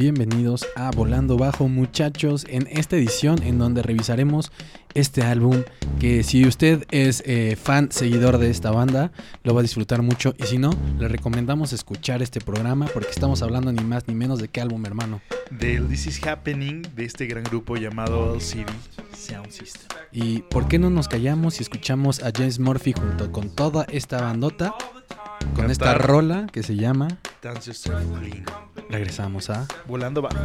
Bienvenidos a Volando Bajo muchachos en esta edición en donde revisaremos este álbum que si usted es eh, fan, seguidor de esta banda, lo va a disfrutar mucho y si no, le recomendamos escuchar este programa porque estamos hablando ni más ni menos de qué álbum hermano. Del This Is Happening de este gran grupo llamado LCD Sound System. ¿Y por qué no nos callamos y escuchamos a James Murphy junto con toda esta bandota? Con esta rola que se llama Dance Yourself Clean. Regresamos a Volando bajo.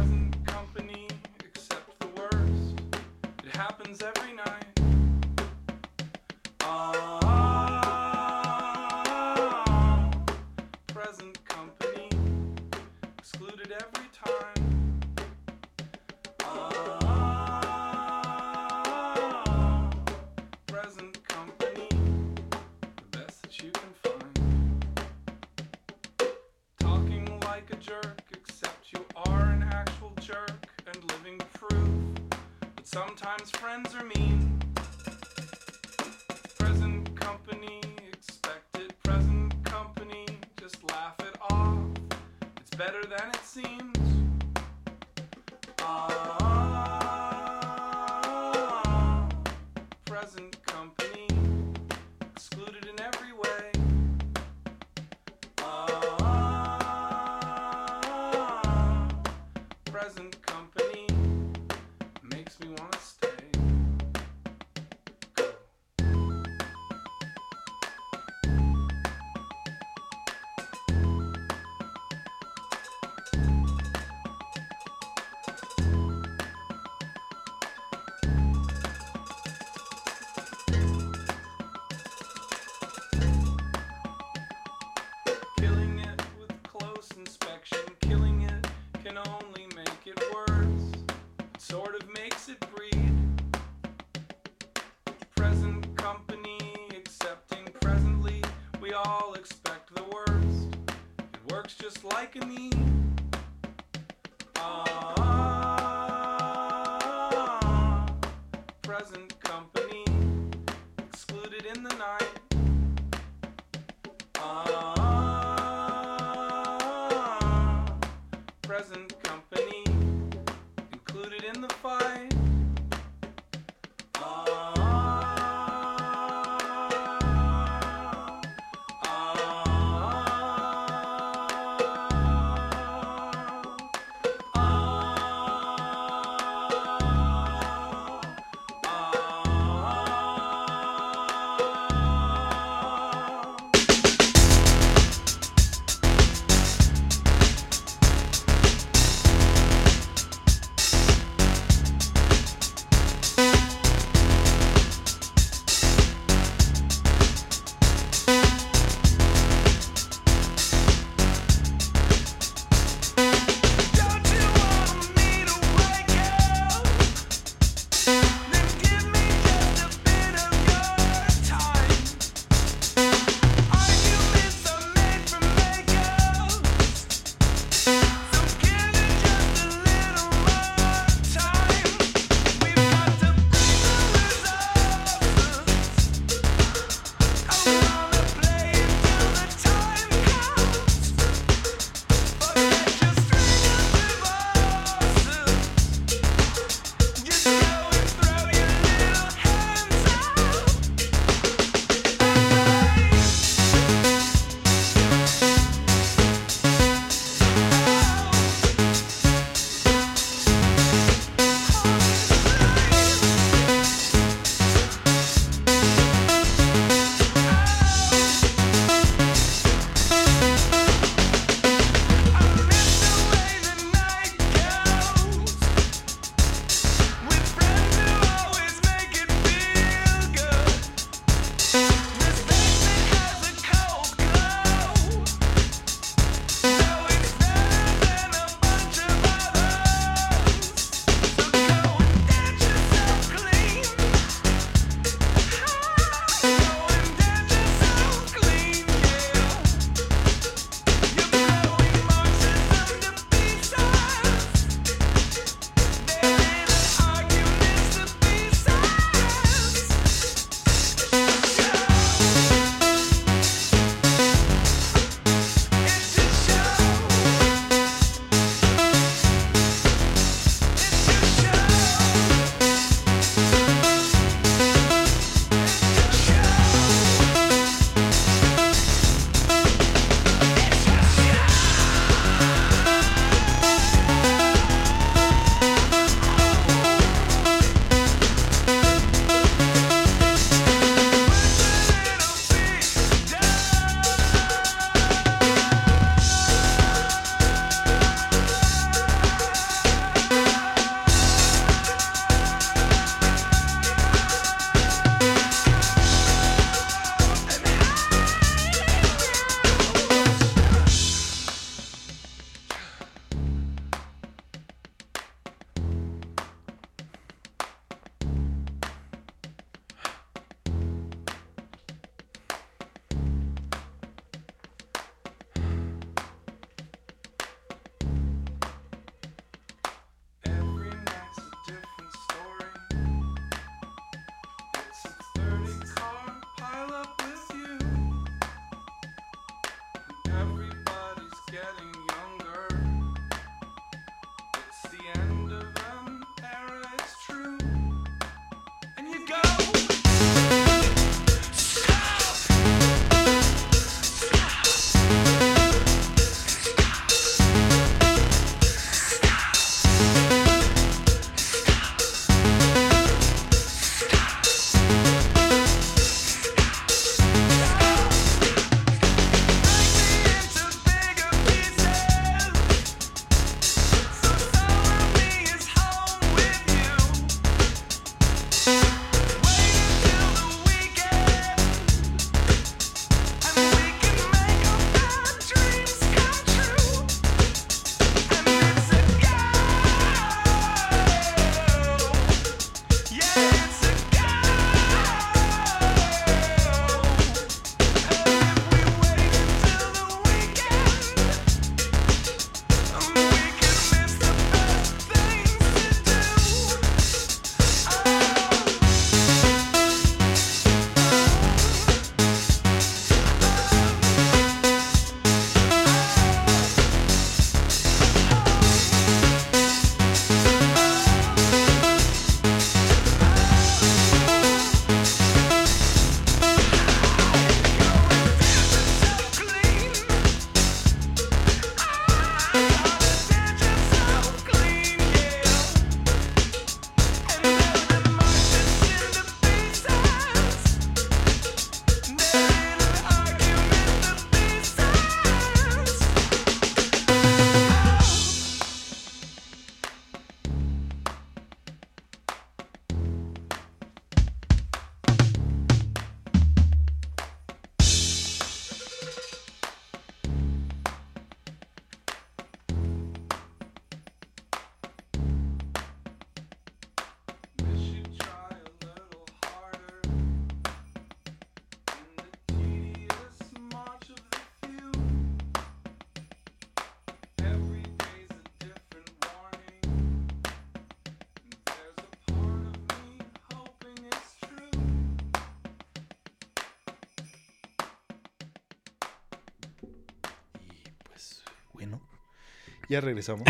Ya regresamos.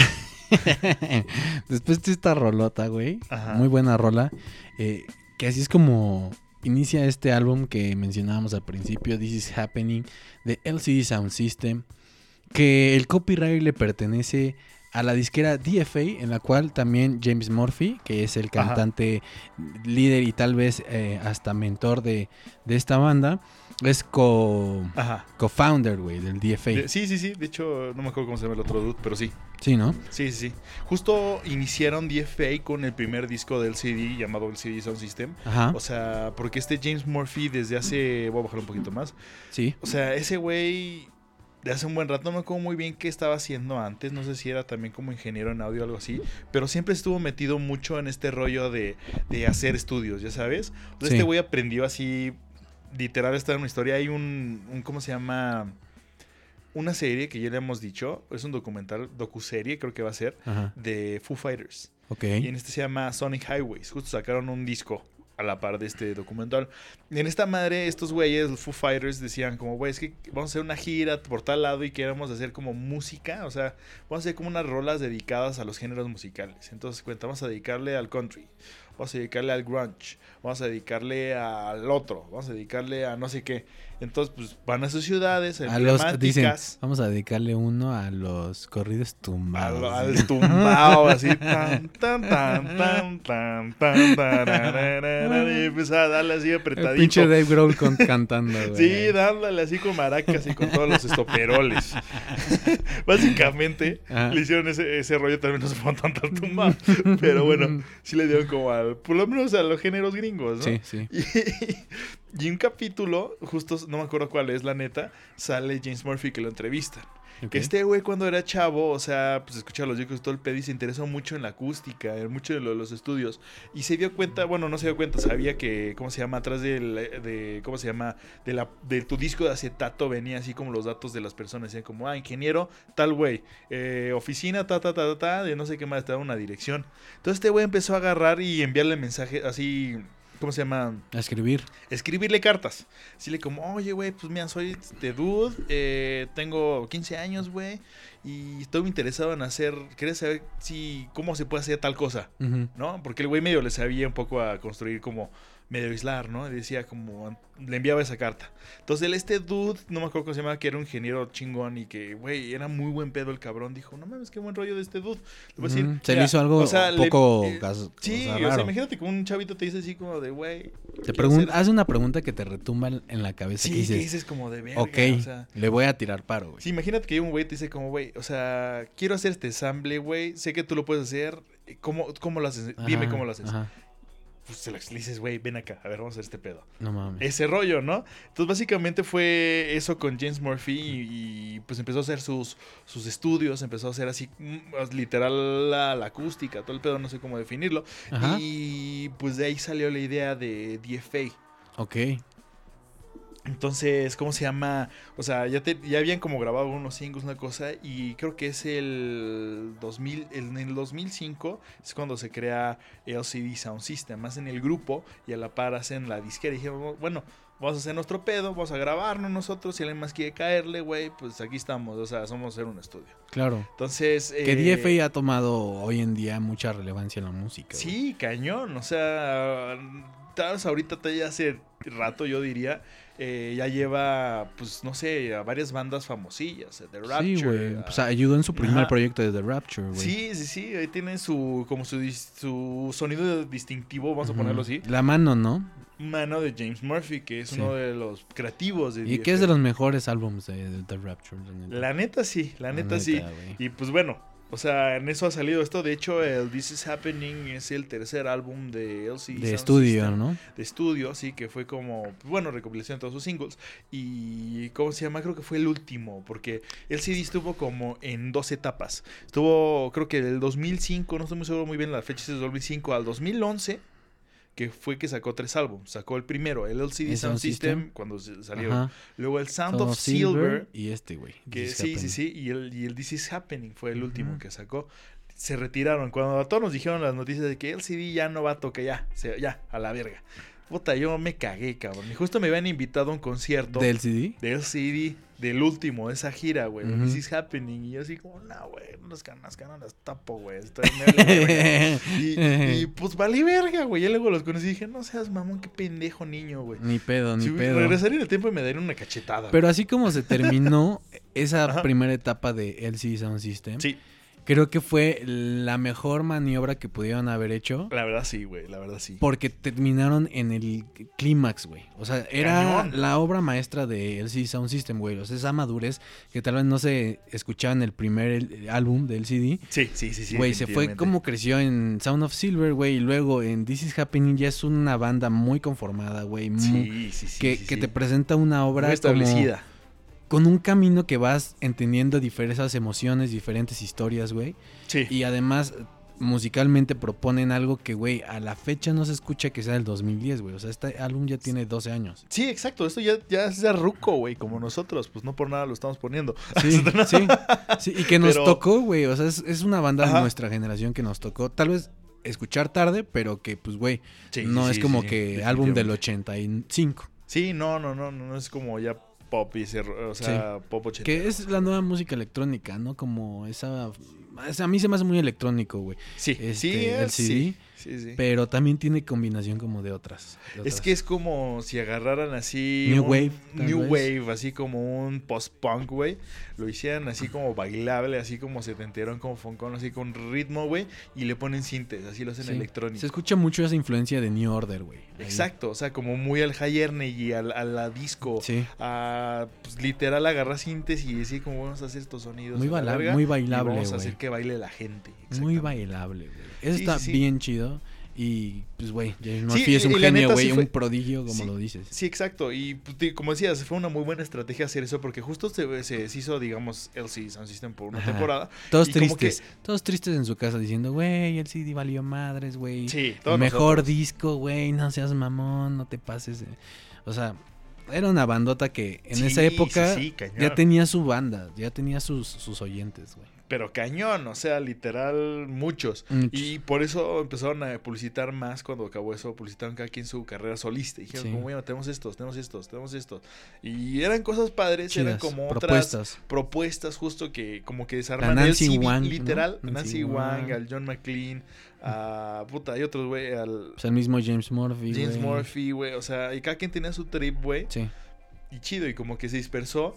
Después de esta rolota, güey. Ajá. Muy buena rola. eh, que así es como inicia este álbum que mencionábamos al principio, This is Happening, de LCD Sound System. Que el copyright le pertenece a la disquera DFA, en la cual también James Murphy, que es el Ajá. cantante líder y tal vez eh, hasta mentor de, de esta banda, es co- co-founder, güey, del DFA. De- sí, sí, sí. De hecho, no me acuerdo cómo se llama el otro dude, pero sí. Sí, ¿no? Sí, sí, sí. Justo iniciaron DFA con el primer disco del CD llamado el CD Sound System. Ajá. O sea, porque este James Murphy desde hace... Voy a bajar un poquito más. Sí. O sea, ese güey de hace un buen rato, no me acuerdo muy bien qué estaba haciendo antes, no sé si era también como ingeniero en audio o algo así, pero siempre estuvo metido mucho en este rollo de, de hacer estudios, ya sabes. Sí. Este güey aprendió así, literal, está en una historia, hay un, un, ¿cómo se llama? Una serie que ya le hemos dicho, es un documental, docuserie creo que va a ser, Ajá. de Foo Fighters. Ok. Y en este se llama Sonic Highways. Justo sacaron un disco a la par de este documental. En esta madre, estos güeyes, los Foo Fighters, decían como, güey, es que vamos a hacer una gira por tal lado y queremos hacer como música. O sea, vamos a hacer como unas rolas dedicadas a los géneros musicales. Entonces, cuenta, vamos a dedicarle al country. Vamos a dedicarle al grunge. Vamos a dedicarle al otro. Vamos a dedicarle a no sé qué. Entonces, pues van a sus ciudades A los, dicen, vamos a dedicarle uno a los corridos tumbados. al tumbao, así. Tan, tan, tan, tan, tan, tan, tarararara, y empezaba a darle así El apretadito. pinche Dave Grohl con- cantando, güey. Sí, dándole así con maracas y con todos los estoperoles. Básicamente Ajá. le hicieron ese, ese rollo también, no se fueron tanto al tumbao. Pero bueno, sí le dieron como al, por lo menos a los géneros gringos, ¿no? Sí, sí. Y, y un capítulo, justo no me acuerdo cuál es la neta, sale James Murphy que lo entrevista. Ok. Que este güey cuando era chavo, o sea, pues escucha los discos todo el pedo y se interesó mucho en la acústica, en mucho de lo- los estudios. Y se dio cuenta, bueno, no se dio cuenta, sabía que, ¿cómo se llama? Atrás del, de, ¿cómo se llama? De, la, de tu disco de acetato venía así como los datos de las personas. Decían como, ah, ingeniero, tal güey, eh, oficina, ta, ta, ta, ta, ta, de no sé qué más, te da una dirección. Entonces este güey empezó a agarrar y enviarle mensajes así, ¿cómo se llama? A escribir. escribirle cartas. Decirle como, oye, güey, pues mira, soy de dude, eh, tengo 15 años, güey, y estoy interesado en hacer, quería saber si, cómo se puede hacer tal cosa. ¿no? Porque el güey medio le sabía un poco a construir como, medio aislar, ¿no? Y decía como, le enviaba esa carta. Entonces, este dude, no me acuerdo cómo se llama, que era un ingeniero chingón y que, güey, era muy buen pedo el cabrón, dijo, no mames, qué buen rollo de este dude. Le voy a decir. Se le "Mira, hizo algo o sea, un le- poco eh, gas- Sí, o sea, o sea, raro. imagínate que un chavito te dice así como de, güey. Te pregunta, haz una pregunta que te retumba en la cabeza Sí, que que dices, dices como de verga, ok, o sea... le voy a tirar paro, güey. Sí, imagínate que un güey te dice como, güey, o sea, quiero hacer este ensamble, güey, sé que tú lo puedes hacer, ¿cómo, cómo lo haces? Dime cómo lo haces. ajá. Pues se lo le dices, güey, ven acá, a ver, vamos a hacer este pedo. No mames. Ese rollo, ¿no? Entonces, básicamente fue eso con James Murphy y, y, pues empezó a hacer sus, sus estudios, empezó a hacer así, mm, literal, la, la acústica, todo el pedo, no sé cómo definirlo. Ajá. Y pues de ahí salió la idea de DFA. Ok. Entonces, ¿cómo se llama? O sea, ya, te- ya habían como grabado unos singles, una cosa, y creo que es el 2000, el- en el 2005 es cuando se crea LCD Sound System, más en el grupo, y a la par hacen la disquera, y dijeron, bueno, vamos a hacer nuestro pedo, vamos a grabarnos nosotros, si alguien más quiere caerle, güey, pues aquí estamos, o sea, somos hacer un estudio. Claro. Entonces... Que eh, DFA ha tomado hoy en día mucha relevancia en la música. Sí, cañón. O sea, ahorita hace rato, yo diría, eh, ya lleva, pues no sé, a varias bandas famosillas. eh, The Rapture. Sí, güey. Pues ayudó en su primer Ajá. proyecto de The Rapture, güey. sí, sí, sí. Ahí tiene su, como su, su sonido distintivo, vamos a ponerlo así. La mano, ¿no? Mano de James Murphy, que es Sí. uno de los creativos de Y que es de los mejores álbumes de, The Rapture. La neta, La neta sí, la neta sí. Y pues bueno, o sea, en eso ha salido esto. De hecho, el This Is Happening es el tercer álbum de LCD De Sound estudio, System. ¿no? de estudio, sí, que fue como, bueno, recopilación de todos sus singles. Y, ¿cómo se llama? Creo que fue el último, porque el CD estuvo como en dos etapas. Estuvo, creo que del 2005, no estoy muy seguro muy bien la fecha, es del 2005 al 2011, que fue que sacó tres álbumes. Sacó el primero, el LCD ¿El Sound Sound System, System? cuando salió. Ajá. Luego el Sound Sound of Silver, Y este, güey. que sí, sí, sí, y el, y el This Is Happening fue el último que sacó. Se retiraron. Cuando a todos nos dijeron las noticias de que el CD ya no va a tocar, ya, se- ya, a la verga. Puta, yo me cagué, cabrón. Y justo me habían invitado a un concierto ¿Del CD? del CD, del último, de esa gira, güey. This is happening. Y yo así como, no, güey, unas ganas, ganas las tapo, güey. Estoy verga". y, y, pues valí verga, güey. Ya luego los conocí y dije, no seas mamón, qué pendejo niño, güey. Ni pedo, ni Si pedo. regresaría en el tiempo y me daría una cachetada. Pero así como se terminó esa Ajá. primera etapa de LCD Sound System, sí, creo que fue la mejor maniobra que pudieron haber hecho. la verdad sí, güey, la verdad sí. Porque terminaron en el clímax, güey. O sea, era Cañón. la obra maestra de LCD Sound System, güey. O sea, esa madurez que tal vez no se escuchaba en el primer el- álbum del CD. Sí, sí, sí, sí. Güey, se fue como creció en Sound of Silver, güey. Y luego en This Is Happening ya es una banda muy conformada, güey. Sí, sí, sí. que, sí, que sí. te presenta una obra Muy como establecida. Con un camino que vas entendiendo diferentes emociones, diferentes historias, güey. Sí. Y además musicalmente proponen algo que, güey, a la fecha no se escucha que sea del 2010, güey. O sea, este álbum ya tiene 12 años. Sí, exacto. Esto ya, ya es de ruco, güey, como nosotros. Pues no por nada lo estamos poniendo. Sí, sí, sí. Y que nos Pero- tocó, güey. O sea, es, es una banda de nuestra generación que nos tocó. Tal vez escuchar tarde, pero que, pues, güey, Sí, no sí, es como que álbum del definitivamente. 85. Sí, no, no, no, no, no es como ya pop y se- o sea, pop 80. Que es la nueva música electrónica, ¿no? Como esa... a mí se me hace muy electrónico, güey. Sí, este, sí, el es- CD, sí, sí, sí. Pero también tiene combinación como de otras. de Es que es como si agarraran así. New un Wave, New vez. Wave, así como un post-punk, güey. Lo hicieran así como bailable, así como se setentero, como foncón, así con ritmo, güey. Y le ponen sintes, así lo hacen Sí. electrónico. Se escucha mucho esa influencia de New Order, güey. Exacto, o sea, como muy al high energy, al, a la disco. Sí. A, pues, literal agarrar sintes y decir como vamos a hacer estos sonidos. Muy, a la verga, muy y bailable, Vamos a hacer que baile la gente. Muy bailable, güey. Eso Sí, está sí, bien chido. Y, pues, güey, James Sí, Murphy es un genio, güey. sí Un prodigio, como Sí. lo dices. Sí, exacto. Y pues, como decías, fue una muy buena estrategia hacer eso porque justo se, se deshizo, digamos, LC Sound System por una Ajá. temporada. Todos tristes. Todos tristes en su casa diciendo, güey, el CD valió madres, güey. Sí, Mejor nosotros. disco, güey, no seas mamón, no te pases. de-". O sea, era una bandota que en esa época ya tenía su banda, ya tenía sus, sus oyentes, güey. Pero cañón, o sea, literal, muchos. Muchos. Y por eso empezaron a publicitar más cuando acabó eso, publicitaron cada quien su carrera solista. Y dijeron, Sí. como, bueno, tenemos estos, tenemos estos, tenemos estos. Y eran cosas padres, eran como otras propuestas. propuestas justo que como que desarman Nancy el CD, Wang, ¿no? literal, Nancy Nancy, Wang, Wang. al John McLean, a puta, hay otros güey, al sea, el mismo James Murphy, James. Murphy, güey, o sea, y cada quien tenía su trip, güey, Sí. y chido y como que se dispersó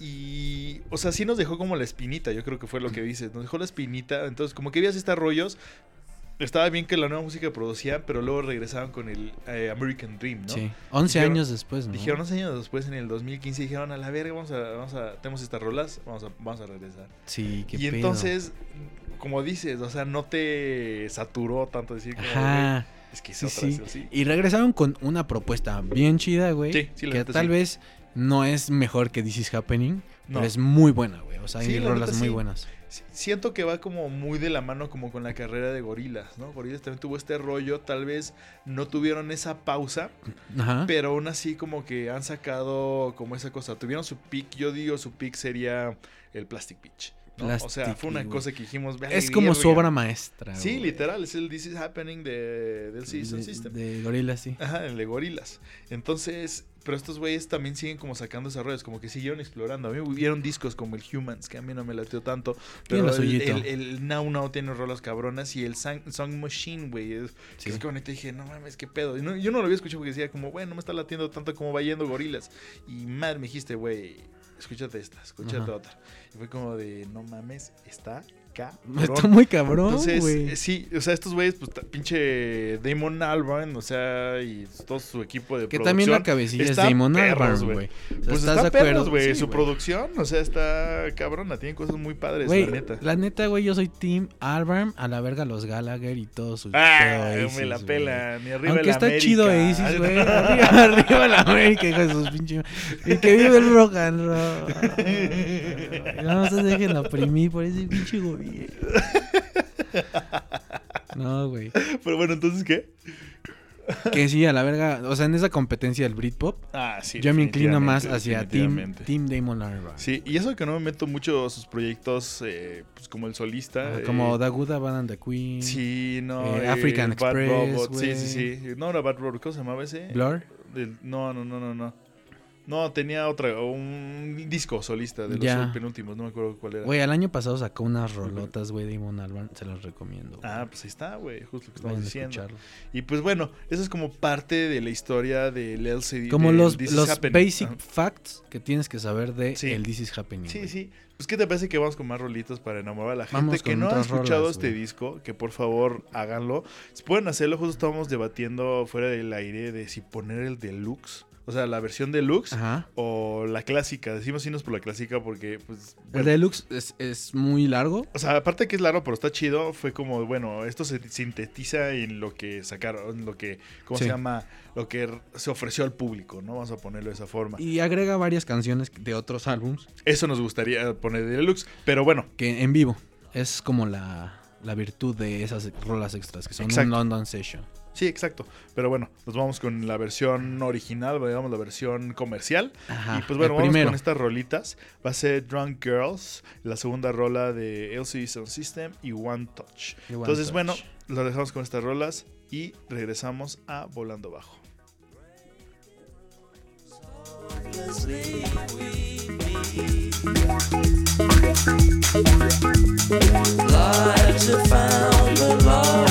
y o sea, sí nos dejó como la espinita, yo creo que fue lo que dices, nos dejó la espinita, entonces como que veías estos rollos estaba bien que la nueva música producían, pero luego regresaban con el eh, American Dream, ¿no? Sí. 11 Dijeron- años después, ¿no? Dijeron 11 años después, en el 2015, dijeron a la verga, vamos a, vamos a, tenemos estas rolas, vamos a, vamos a regresar. Sí, qué y pedo. entonces, como dices, o sea, no te saturó tanto decir como, Ajá. "Güey, es que es Sí, otra, sí. es así". Y regresaron con una propuesta bien chida, güey. Sí, sí, que tal sí. vez no es mejor que This Is Happening, No. pero es muy buena, güey. O sea, hay la rolas muy sí. buenas. Si- Siento que va como muy de la mano como con la carrera de Gorilas, ¿no? Gorilas también tuvo este rollo, tal vez no tuvieron esa pausa, Ajá. pero aún así como que han sacado como esa cosa. Tuvieron su pick, yo digo su pick sería el Plastic Beach. ¿No? o sea, fue una cosa que dijimos, "Vale, es como su verga". obra maestra. Sí, literal, es el This is Happening de, del Season de, System. de Gorillaz, sí. Ajá, el de Gorilas. Entonces, pero estos güeyes también siguen como sacando desarrollos, como que siguieron explorando. A mí hubieron discos como el Humans, que a mí no me latió tanto. Pero el, el, el Now Now tiene rolas cabronas y el Song, Song Machine, güey. Es, Sí. que es neta dije, no mames, qué pedo. Y no- yo no lo había escuchado porque decía como, bueno, no me está latiendo tanto como va yendo Gorilas. Y madre me dijiste, güey, escúchate esta, escúchate Ajá. otra. Fue como de, no mames, está cabrón. Está muy cabrón, Entonces, güey. eh, sí, o sea, estos güeyes, pues, pinche Damon Albarn, o sea, y todo su equipo de que producción. también la cabecilla es Damon Albarn, güey. güey. O sea, Pues ¿estás está de perros, acuerdo? güey. Sí, su producción, o sea, está cabrona. Tiene cosas muy padres, la neta. la neta, güey, yo soy Team Albarn, a la verga los Gallagher y todo su Ah, me la pela. Ni arriba Aunque la está América. chido Oasis, güey. Arriba, arriba la América, hijo de sus pinches. Y que vive el rock and roll. No se dejen oprimir por ese pinche gobierno. No, güey. Pero bueno, entonces, ¿qué? Que sí, a la verga. O sea, en esa competencia del Britpop, Ah, sí. yo me inclino más hacia Team, team Damon Albarn. Sí, y eso que no me meto mucho a sus proyectos, eh, pues como el solista. Ah, eh, Como Good, The Bad and the Queen. Sí, no. Eh, African Bad Express, Robot, Sí, sí, sí. No era Bad Robot, ¿cómo se llamaba ese? Blur. No, no, no, no, no. No, tenía otra, un disco solista de los Ya. penúltimos, no me acuerdo cuál era. Güey, el año pasado sacó unas rolotas, güey, Damon Albarn. Se las recomiendo. Ah, pues ahí está, güey, justo lo que estamos diciendo. escucharlo. Y pues bueno, eso es como parte de la historia del LCD. Como del los, This los basic facts que tienes que saber de Sí. el This is Happening. Sí, sí. Pues, ¿qué te parece que vamos con más rolitas para enamorar a la gente Vamos que no ha escuchado rolas, este disco? Que por favor háganlo. Si pueden hacerlo, justo estábamos debatiendo fuera del aire de si poner el deluxe, o sea, la versión deluxe Ajá. o la clásica. Decimos irnos por la clásica porque, pues, El deluxe es, es muy largo. o sea, aparte que es largo, pero está chido, fue como, bueno, esto se sintetiza en lo que sacaron, en lo que, ¿cómo Sí. se llama? Lo que se ofreció al público, ¿no? Vamos a ponerlo de esa forma. Y agrega varias canciones de otros álbums Eso nos gustaría poner de deluxe, pero bueno, que en vivo es como la, la virtud de esas rolas extras que son Exacto. un London Session. Sí, exacto. Pero bueno, nos vamos con la versión original, digamos la versión comercial. Ajá. y pues bueno, vamos primero. con estas rolitas. Va a ser Drunk Girls, la segunda rola de LCD Sound System y One Touch. Y One Entonces, Touch. bueno, lo dejamos con estas rolas y regresamos a Volando Bajo. Lives have found the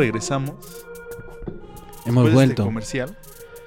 regresamos. Hemos este vuelto. comercial.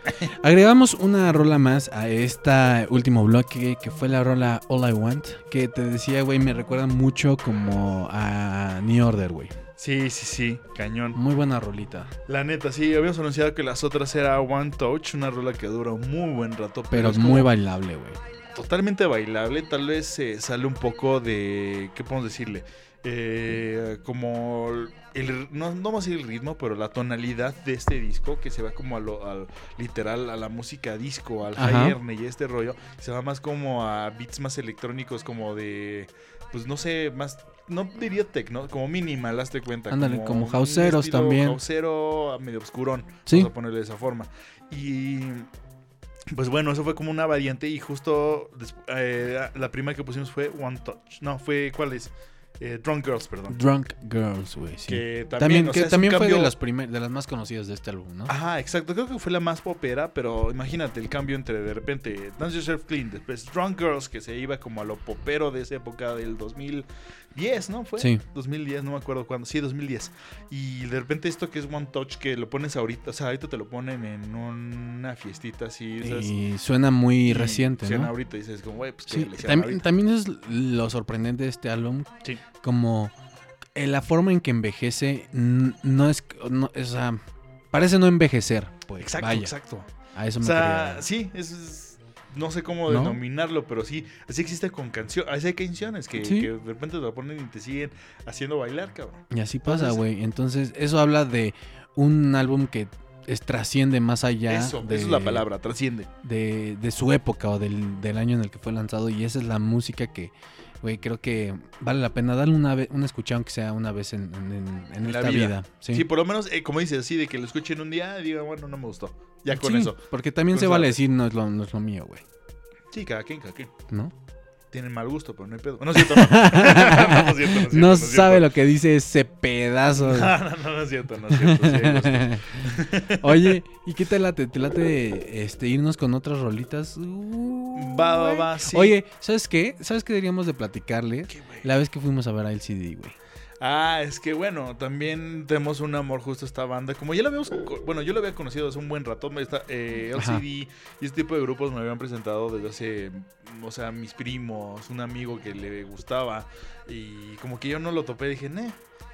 Agregamos una rola más a este último bloque, que fue la rola All I Want, que te decía, güey, me recuerda mucho como a New Order, güey. Sí, sí, sí, cañón. Muy buena rolita, La neta, sí, habíamos anunciado que las otras era One Touch, una rola que dura un muy buen rato, pero, pero es muy bailable, güey. totalmente bailable. Tal vez eh, sale un poco de, ¿qué podemos decirle? Eh, como el, no, no vamos a decir el ritmo, pero la tonalidad de este disco que se va como a lo, al literal a la música disco, al erne y este rollo, se va más como a beats más electrónicos, como de, pues no sé, más no diría techno, como minimal, hazte cuenta. Ándale, como un houseeros también. Houseero medio oscurón, Sí. vamos a ponerle de esa forma. Y pues bueno, eso fue como una variante y justo eh, la primera que pusimos fue One Touch. No, fue, ¿cuál es? Eh, Drunk Girls, perdón. Drunk Girls, güey, sí. Que también, también o que sea, es un también fue cambio- de las, primer- de las más conocidas de este álbum, ¿no? Ajá, exacto. Creo que fue la más popera, pero imagínate el cambio entre de repente Dance Yourself Clean, después Drunk Girls, que se iba como a lo popero de esa época del 2010, ¿no? Fue Sí. 2010, no me acuerdo cuándo. Sí, 2010. Y de repente esto que es One Touch, que lo pones ahorita, o sea, ahorita te lo ponen en una fiestita así. o Y suena muy y reciente, suena ¿no? ahorita y dices como, güey, pues Sí, también, también es lo sorprendente de este álbum. Sí. Como eh, la forma en que envejece no es, no, o sea, parece no envejecer, pues. Exacto, vaya, exacto. a eso O me sea, quería- sí, es- no sé cómo ¿No? denominarlo, pero sí, así existe con canciones, así hay canciones que, Sí. que de repente te lo ponen y te siguen haciendo bailar, cabrón. Y así pasa, güey. Entonces, eso habla de un álbum que es- trasciende más allá Eso, de, esa es la palabra, trasciende. de, de su época o del, del año en el que fue lanzado. Y esa es la música que, güey, creo que vale la pena darle una, ve- una escuchada, aunque sea una vez en, en- en- en la esta vida. vida. Sí, Sí, por lo menos, eh, como dices, así de que lo escuchen un día y digan, bueno, no me gustó. Ya con Sí, eso. Porque también se vale decir no es lo, no es lo mío, güey. Sí, cada quien, cada quien. ¿No? Tienen mal gusto, pero no hay pedo. No es cierto, no. no, no es cierto, no es cierto, No sabe lo que dice ese pedazo. de- No, no, no, no es cierto, no es cierto. sí. Oye, ¿y qué te late? ¿Te late este, irnos con otras rolitas? Uh, Va, va, va, sí. Oye, ¿sabes qué? ¿Sabes qué deberíamos de platicarle? La vez que fuimos a ver a LCD, güey. Ah, es que bueno, también tenemos un amor justo a esta banda. Como ya la habíamos, bueno, yo la había conocido hace un buen rato. está- eh, Ajá. LCD y este tipo de grupos me habían presentado desde hace, o sea, mis primos, un amigo que le gustaba. Y como que yo no lo topé, dije, "Nah,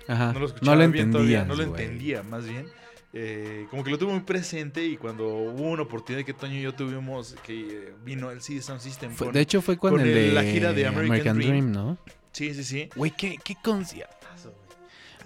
Ajá. no lo escuchaba no lo bien todavía, no lo güey. entendía, más bien. Eh, como que lo tuve muy presente y cuando hubo una oportunidad que Toño y yo tuvimos, que vino el CD Sound System. Fue- con- de hecho, fue con, con el el- de la gira de American Dream. ¿no? Sí, sí, sí. Güey, qué, qué. La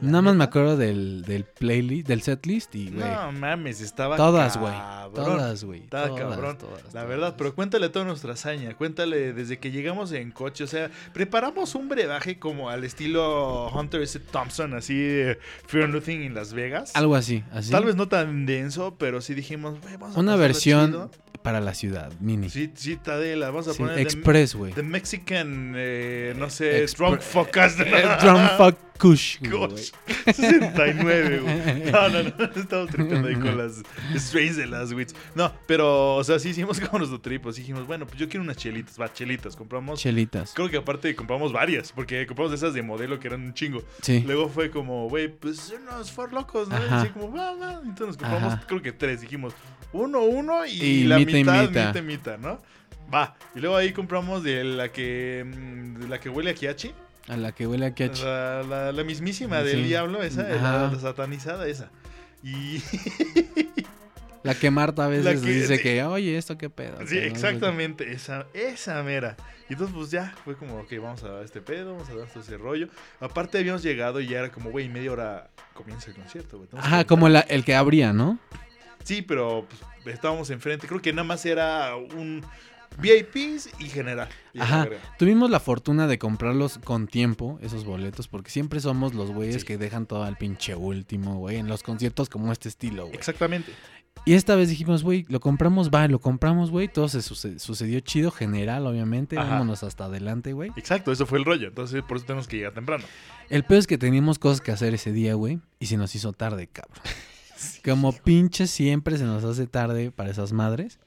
Nada más me acuerdo del, del playlist, del setlist y, güey. No mames, estaba todas, güey. Todas, güey. Estaba todas, cabrón. todas, La todas. verdad, pero cuéntale toda nuestra hazaña. Cuéntale desde que llegamos en coche. O sea, preparamos un brebaje como al estilo Hunter S. Thompson, así de Fear Nothing en Las Vegas. Algo así, así. Tal vez no tan denso, pero sí dijimos, "Güey, vamos a Una versión chido". para la ciudad, mini. Sí, sí, Tadela, vamos a Sí, poner Express, güey. The, Mexican, eh, no sé, Expre- Drunk Focus. Eh, fuck Kush. Gosh, 69, güey. No, no, no. Estamos tripeando ahí con las strains de las wits. No, pero, o sea, sí hicimos como nuestro trip. Así dijimos, bueno, pues yo quiero unas chelitas. Va, chelitas. Compramos. Chelitas. Creo que aparte compramos varias, porque compramos esas de modelo que eran un chingo. Sí. Luego fue como, güey, pues unos for locos, ¿no? Ajá. así como, va, va. Entonces nos compramos, Ajá. creo que tres. Dijimos, uno, uno y, Y la mitad, mitad. mitad, mitad, ¿no? Va. Y luego ahí compramos de la que, mm, de la que huele a kiachi. A la que huele a catch. La, la- la mismísima Sí. del diablo, esa, la, la satanizada esa. Y La que Marta a veces que- dice sí. que, oye, ¿esto qué pedo? sí, no exactamente, esa, esa mera. Y entonces pues ya, fue como, ok, vamos a dar este pedo, vamos a dar todo ese rollo. Aparte habíamos llegado y ya era como, güey, media hora comienza el concierto, güey. Ajá, como la, el que abría, ¿no? Sí, pero pues, estábamos enfrente. Creo que nada más era un VIPs y general. Y Ajá. Tuvimos la fortuna de comprarlos con tiempo, esos boletos, porque siempre somos los güeyes Sí. que dejan todo al pinche último, güey, en los conciertos como este estilo, güey. Exactamente. Y esta vez dijimos, güey, lo compramos, va, lo compramos, güey. Todo se suce- sucedió chido, general, obviamente. Ajá. Vámonos hasta adelante, güey. Exacto, eso fue el rollo. Entonces por eso tenemos que llegar temprano. El peor es que teníamos cosas que hacer ese día, güey. Y se nos hizo tarde, cabrón. Como pinche siempre se nos hace tarde para esas madres.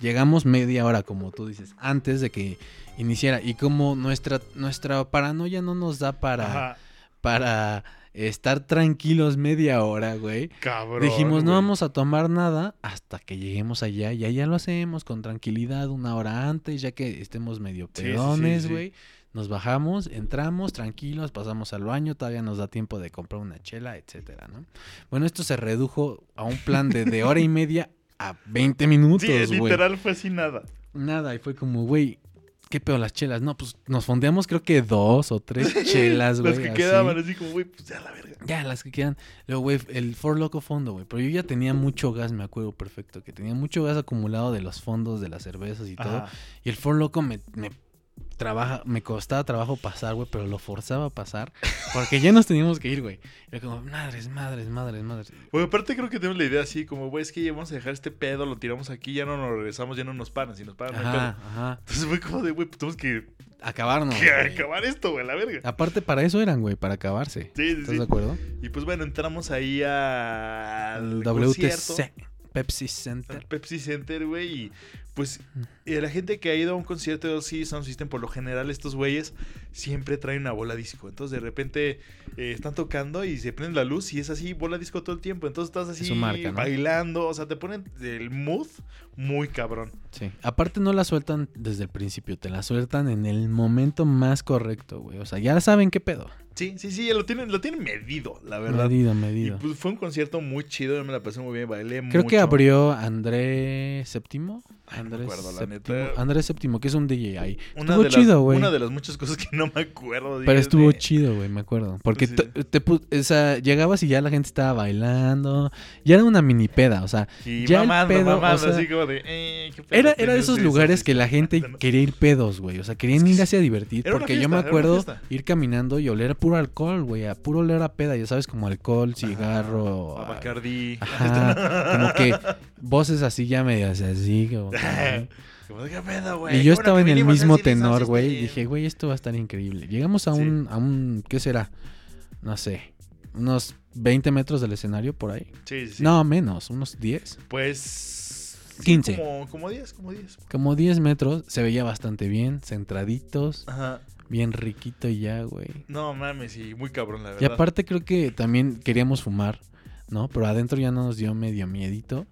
Llegamos media hora, como tú dices, antes de que iniciara. Y como nuestra, nuestra paranoia no nos da para, Ajá. para estar tranquilos media hora, güey. Cabrón. Dijimos, no güey. vamos a tomar nada hasta que lleguemos allá. Y allá lo hacemos con tranquilidad una hora antes, ya que estemos medio Sí, sí, sí, pedones, sí. güey. Nos bajamos, entramos tranquilos, pasamos al baño, todavía nos da tiempo de comprar una chela, etcétera, ¿no? Bueno, esto se redujo a un plan de, de hora y media a 20 minutos, Sí, literal fue así nada. Nada, y fue como, güey, ¿qué pedo las chelas? No, pues nos fondeamos creo que dos o tres chelas, güey. Las que así. quedaban así como, güey, pues ya la verga. Ya, las que quedan. Luego, güey, el For Loco fondo, güey. Pero yo ya tenía mucho gas, me acuerdo perfecto. Que tenía mucho gas acumulado de los fondos, de las cervezas y todo. Y el For Loco me, me trabaja, me costaba trabajo pasar, güey, pero lo forzaba a pasar. Porque ya nos teníamos que ir, güey. Era como, madres, madres, madres, madres. Bueno, aparte creo que tenemos la idea así, como, güey, es que ya vamos a dejar este pedo, lo tiramos aquí, ya no nos regresamos, ya no nos paran, si nos paran no hay Ajá, pedo. ajá. Entonces fue como de, güey, pues tenemos que, Acabarnos. que güey. acabar esto, güey, la verga. Aparte, para eso eran, güey, para acabarse. Sí, sí, ¿Estás sí. de acuerdo? Y pues bueno, entramos ahí al WTC, Pepsi al Center. Pepsi Center, güey, y pues eh, la gente que ha ido a un concierto de OC Sound System, por lo general estos güeyes siempre traen una bola disco. Entonces de repente eh, están tocando y se prende la luz y es así, bola disco todo el tiempo. Entonces estás así marca, ¿no? bailando, o sea, te ponen el mood muy cabrón. Sí. Aparte no la sueltan desde el principio, te la sueltan en el momento más correcto, güey. O sea, ya saben qué pedo. Sí, sí, sí, lo tienen, lo tienen medido, la verdad. Medido, Y medido. pues fue un concierto muy chido, yo me la pasé muy bien, bailé Creo que abrió André. Ay, no me Andrés acuerdo, la Séptimo. Andrés Séptimo, que es un DJ ahí. Una estuvo de, chido, güey. una de las muchas cosas que no me acuerdo. Pero estuvo chido, güey, me acuerdo. Porque Sí. te, te pu- o sea, llegabas y ya la gente estaba bailando. Ya era una mini peda, o sea, Y ya el mamando, pedo, o mamando, sea, así como de... eh, ¿qué pedo era, era de esos lugares que la gente quería ir pedos, güey. O sea, querían Es que irse a divertir. Porque yo me acuerdo ir caminando y oler puro alcohol, güey. A puro oler a peda, ya sabes, como alcohol, cigarro. Ajá, a- Bacardí. Ajá, como que voces así ya medias así. Como, Como de, ¿qué pedo, güey? y yo bueno estaba en el mismo tenor, güey. Y dije, güey, esto va a estar increíble. Llegamos a Sí. un, a un, ¿qué será? No sé, unos 20 metros del escenario por ahí. Sí, sí. No, menos, unos 10. Pues... sí, 15. Como, como 10, como 10. Como 10 metros, se veía bastante bien, centraditos, Ajá. bien riquito y ya, güey. No mames, sí, muy cabrón, la verdad. Y aparte creo que también queríamos fumar, ¿no? Pero adentro ya no nos dio medio miedito.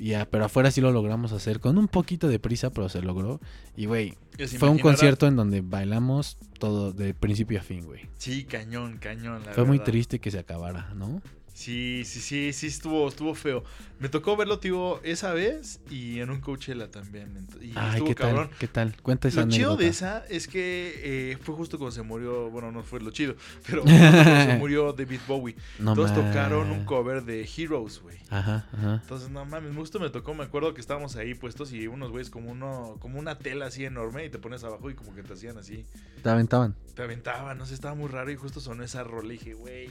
Ya, pero afuera sí lo logramos hacer con un poquito de prisa, pero se logró. Y, güey, fue un concierto en donde bailamos todo de principio a fin, güey. Sí, cañón, cañón, la Fue muy triste que se acabara, ¿no? Sí, sí, sí, sí, estuvo, estuvo feo. Me tocó verlo, tío, esa vez y en un Coachella también. Y Ay, estuvo qué cabrón. tal, qué tal. Cuenta esa Lo chido de esa es que eh, fue justo cuando se murió, bueno, no fue lo chido, pero se murió David Bowie. No Todos tocaron un cover de Heroes, güey. Ajá, ajá. Entonces, no mames, justo me tocó, me acuerdo que estábamos ahí puestos y unos güeyes como uno, como una tela así enorme y te pones abajo y como que te hacían así, Te aventaban. te aventaban, no sé, estaba muy raro y justo sonó esa rola y dije, güey,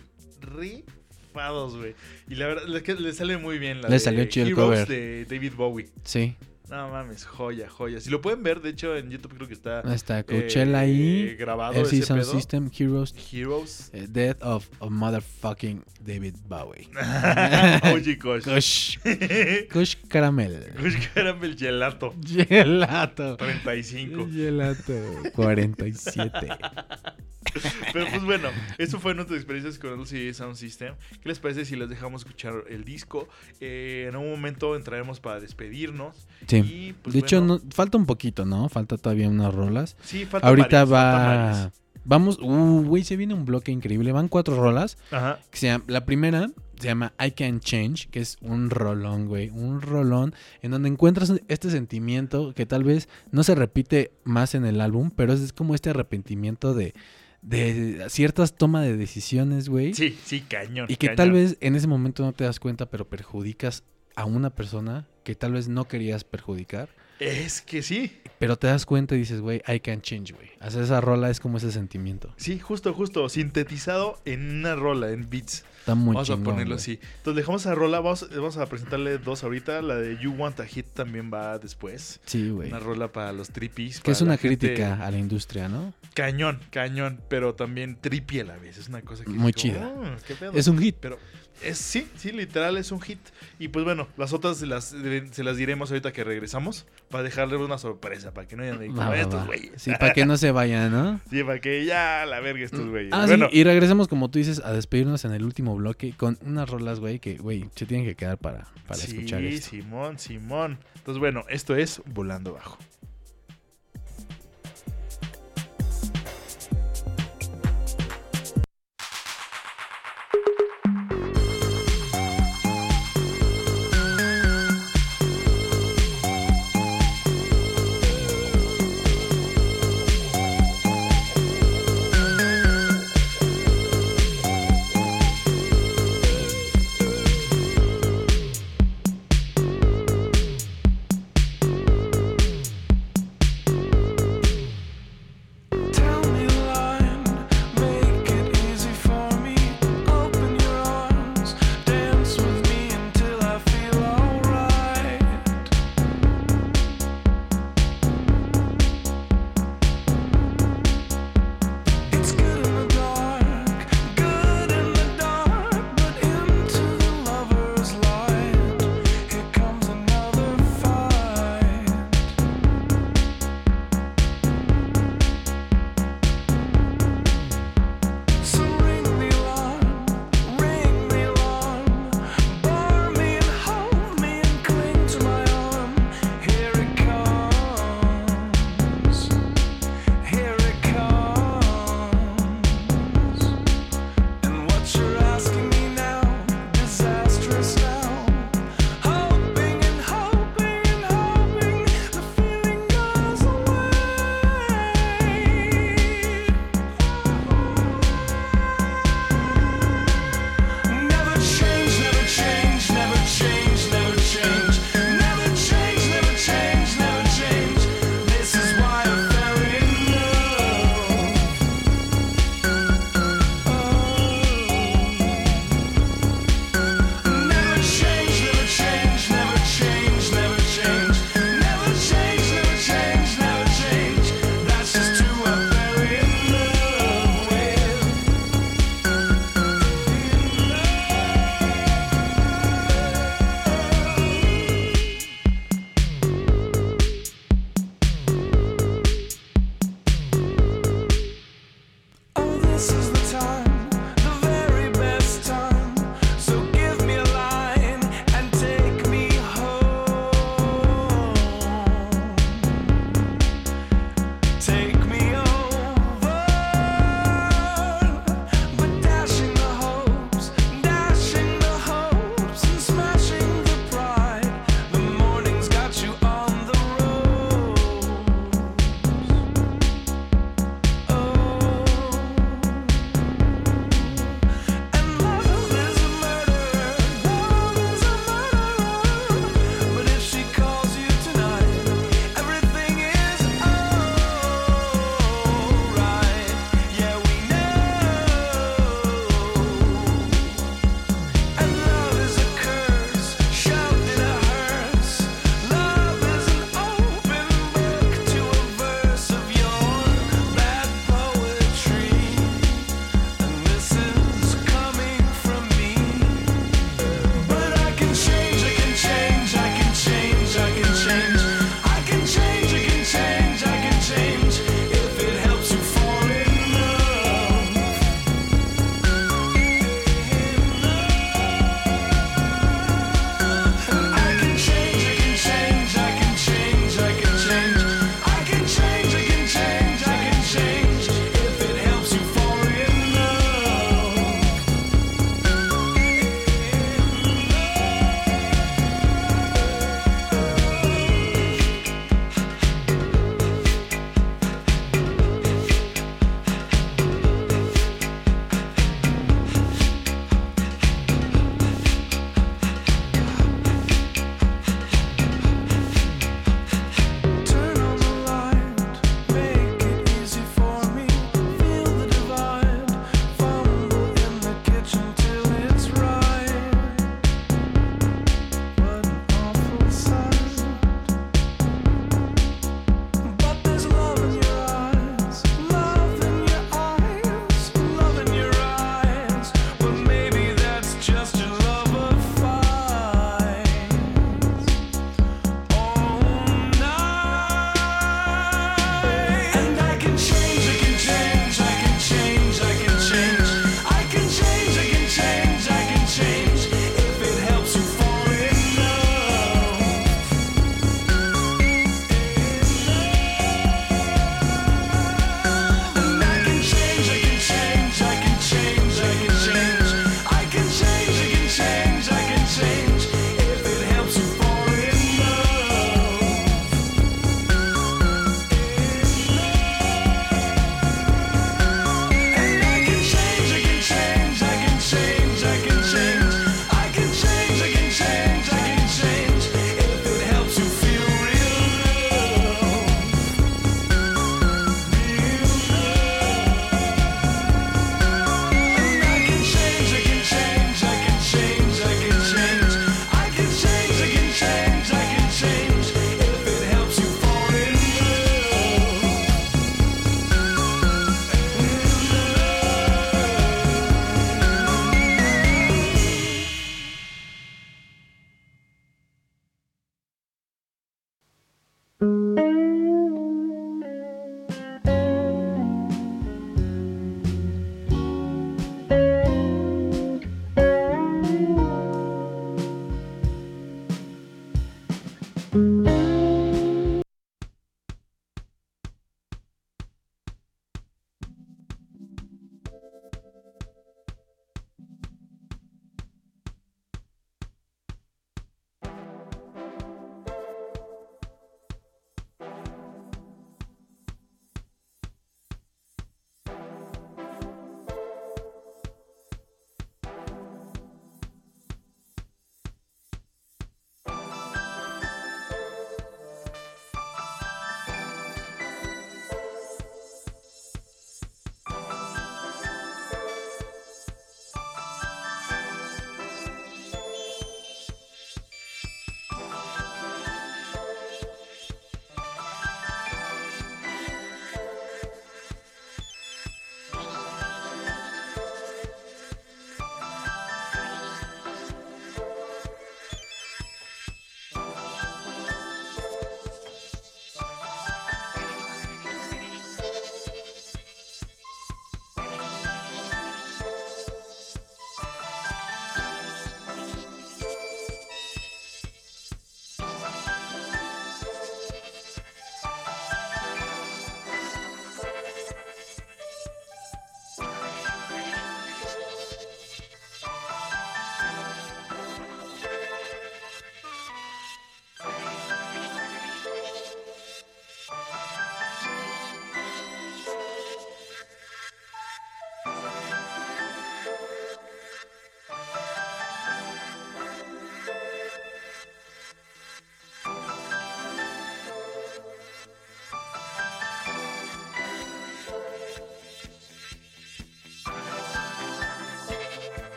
güey. Y la verdad, es que le sale muy bien la Le de salió chido el cover. de David Bowie. Sí. No mames, joya, joya. Si lo pueden ver, de hecho en YouTube creo que está está Coachella eh, ahí. grabado FC Sound. System, Heroes. Heroes. eh, Death of a motherfucking David Bowie. Oye, Kosh. Kush. Kush Caramel. Kush Caramel Gelato. Gelato. 35. Gelato. 47. Pero pues bueno, eso fue nuestras experiencias con LCD Sound System. ¿Qué les parece si les dejamos escuchar el disco? Eh, en un momento entraremos para despedirnos. Sí. Pues, de hecho, no, falta un poquito, ¿no? Falta todavía unas rolas. sí, falta Ahorita varias, va. Vamos. Uh, güey, se viene un bloque increíble. Van cuatro rolas. Ajá. que se llama- la primera se llama I Can Change, que es un rolón, güey. Un rolón en donde encuentras este sentimiento que tal vez no se repite más en el álbum, pero es como este arrepentimiento de, de ciertas tomas de decisiones, güey. Sí, sí, cañón. y que cañón. tal vez en ese momento no te das cuenta, pero perjudicas a una persona que tal vez no querías perjudicar. Es que sí. Pero te das cuenta y dices, güey, I can change, güey. Hacer esa rola es como ese sentimiento. Sí, justo, justo. Sintetizado en una rola, en beats. Está muy vamos chingón, a ponerlo así. Entonces dejamos esa rola. Vamos, vamos a presentarle dos ahorita. La de You Want a Hit también va después. Sí, güey. Una rola para los trippies. Que es una gente- crítica a la industria, ¿no? Cañón, cañón. Pero también trippy a la vez. Es una cosa que. Muy chida. como, "Oh, ¿qué pedo?". Es un hit. Pero es, sí, sí, literal es un hit. Y pues bueno, las otras se las, se las diremos ahorita que regresamos. Para dejarle una sorpresa. Para que no hayan de como Va, va, estos güeyes. Sí, para que no se vayan, ¿no? Sí, para que ya la verga estos güeyes. Ah, bueno, sí, y regresamos, como tú dices, a despedirnos en el último bloque con unas rolas, güey, que, güey, se tienen que quedar para, para sí, escuchar esto. Simón, Simón. Entonces, bueno, esto es Volando Bajo.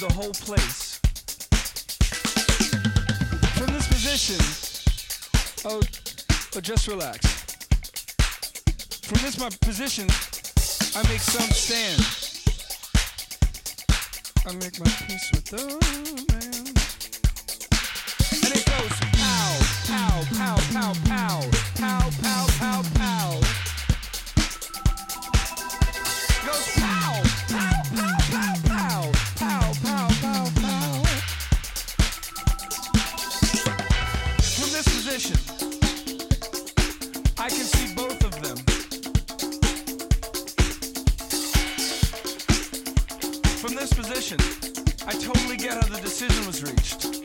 the whole place. From this position, oh, oh just relax. From this my position, I make some stand. I make my peace with the man. And it goes pow, pow, pow, pow, pow. can see both of them. From this position, I totally get how the decision was reached.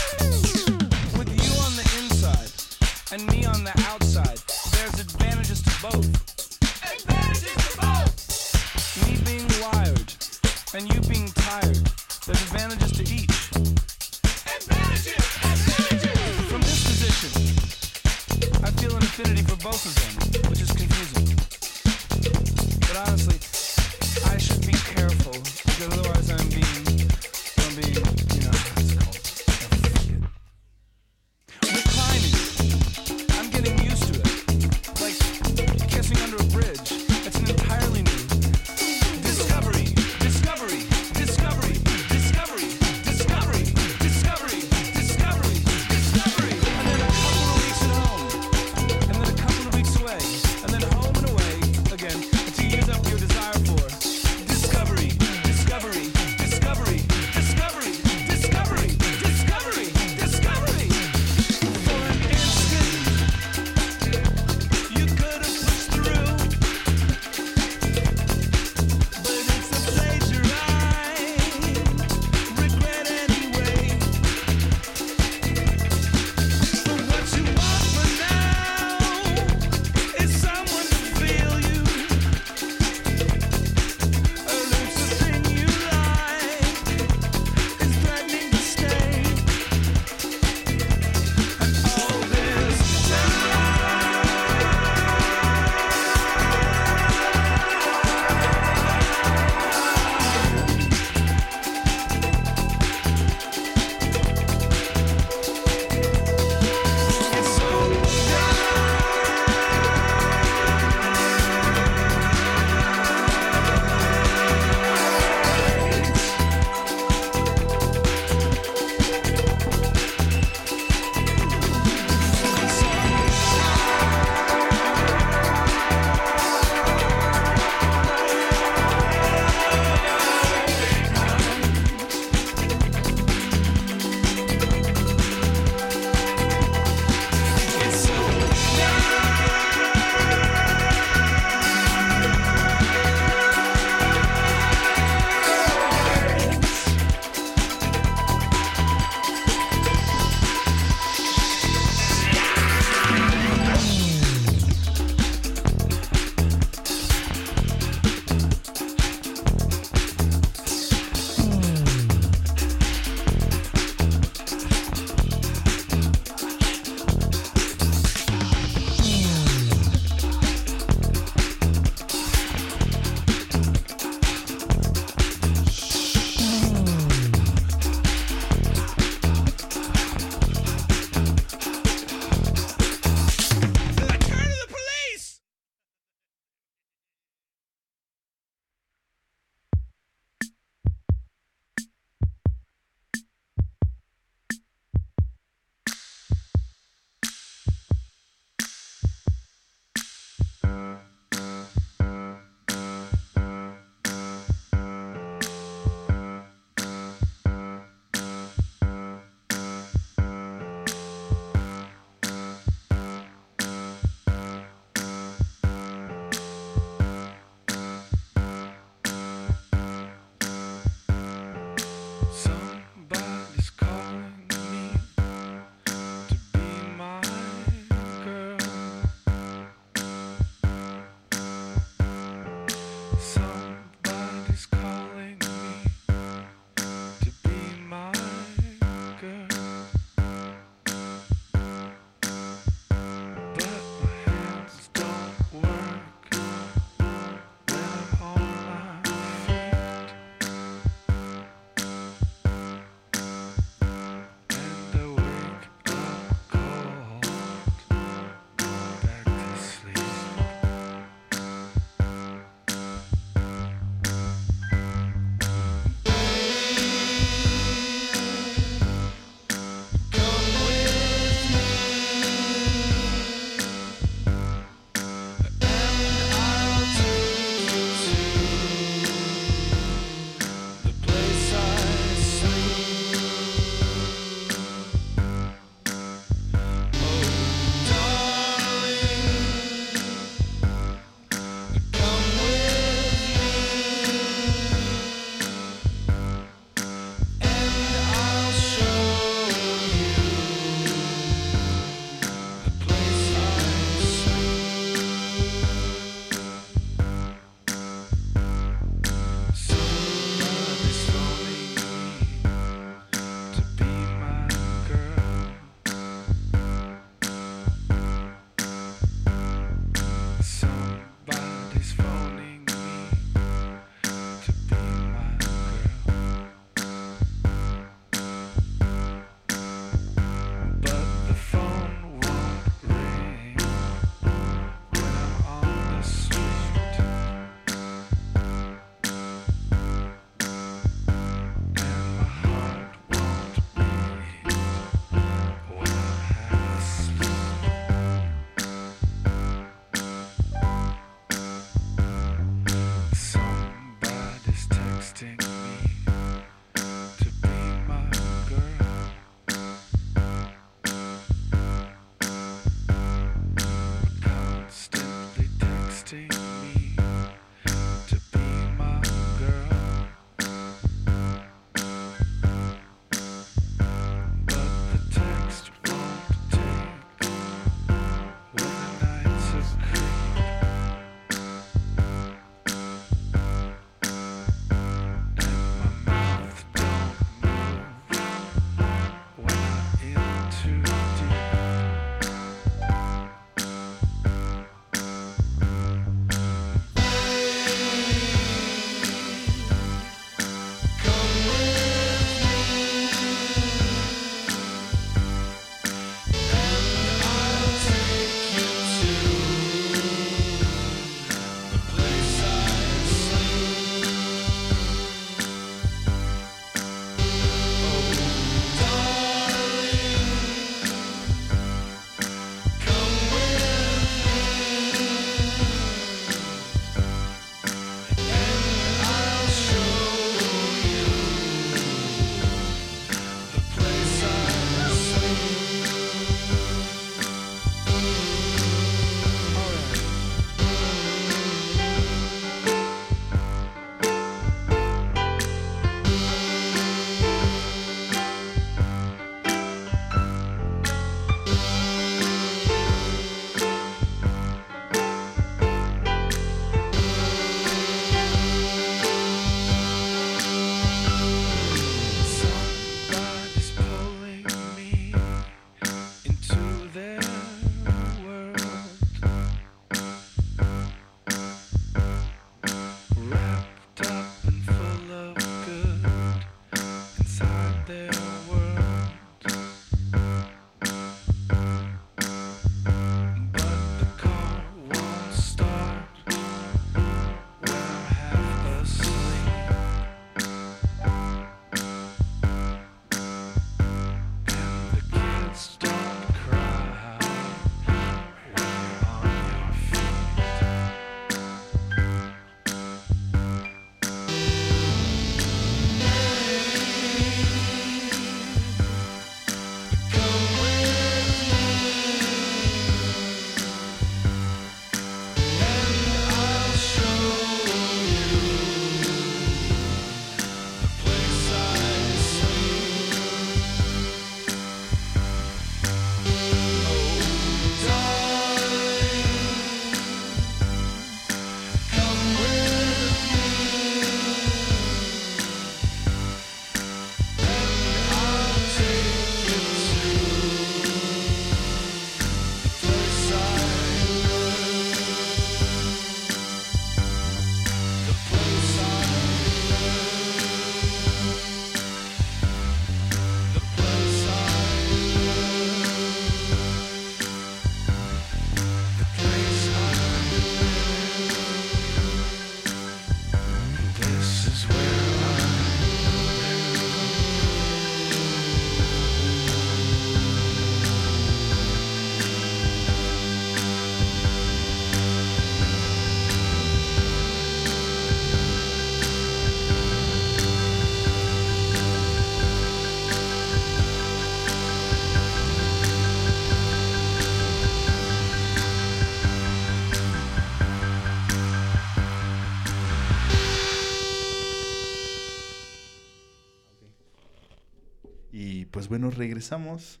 Regresamos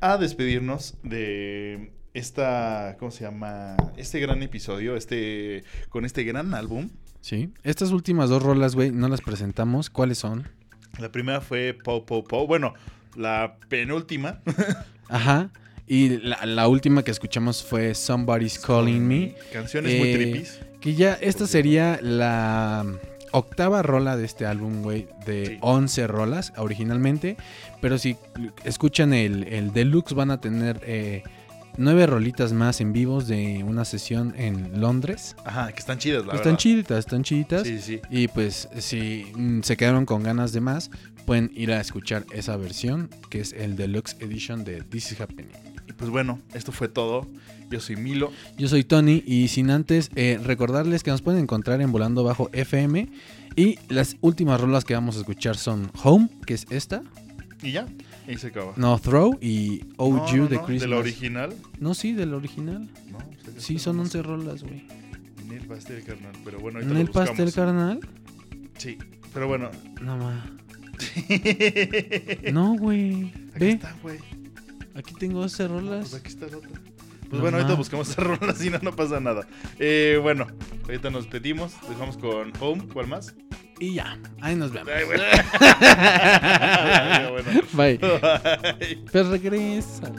a despedirnos de esta, ¿cómo se llama? Este gran episodio, este, con este gran álbum. Sí. Estas últimas dos rolas, güey, no las presentamos. ¿Cuáles son? La primera fue Pow Pow Pow. Bueno, la penúltima. Ajá. Y la, la última que escuchamos fue Somebody's Calling Me. Canciones muy Eh, tripis. Que ya esta sería la octava rola de este álbum, güey, de Sí. 11 rolas originalmente. Pero si escuchan el, el deluxe van a tener eh, nueve rolitas más en vivos de una sesión en Londres. Ajá, que están chidas, la están verdad. chiditas, están chiditas. Sí, sí. Y pues si mm, se quedaron con ganas de más, pueden ir a escuchar esa versión, que es el deluxe edition de This Is Happening. Y pues bueno, esto fue todo. Yo soy Milo. Yo soy Tony y sin antes eh, recordarles que nos pueden encontrar en Volando Bajo FM y las últimas rolas que vamos a escuchar son Home, que es esta, Y ya, ahí se acaba. No Throw y Oh No, You no, de no, Christmas. ¿De la original? No, sí, del original. No, pues, Sí, son no 11 sé. rolas, güey. Ni el pastel, carnal. Pero bueno, ahorita ¿En el pastel carnal? Sí, pero bueno. No. Aquí No, güey. Ve, está, güey. aquí tengo 11 No, rolas. Pues aquí está la otra. Pues No bueno, ahorita buscamos esa rola, si no, no pasa nada. Eh, bueno, ahorita nos pedimos, dejamos con Home, ¿cuál más? Y ya, ahí nos vemos. Ay, bueno. Ya, bueno. Bye. Bye. Pero regresa.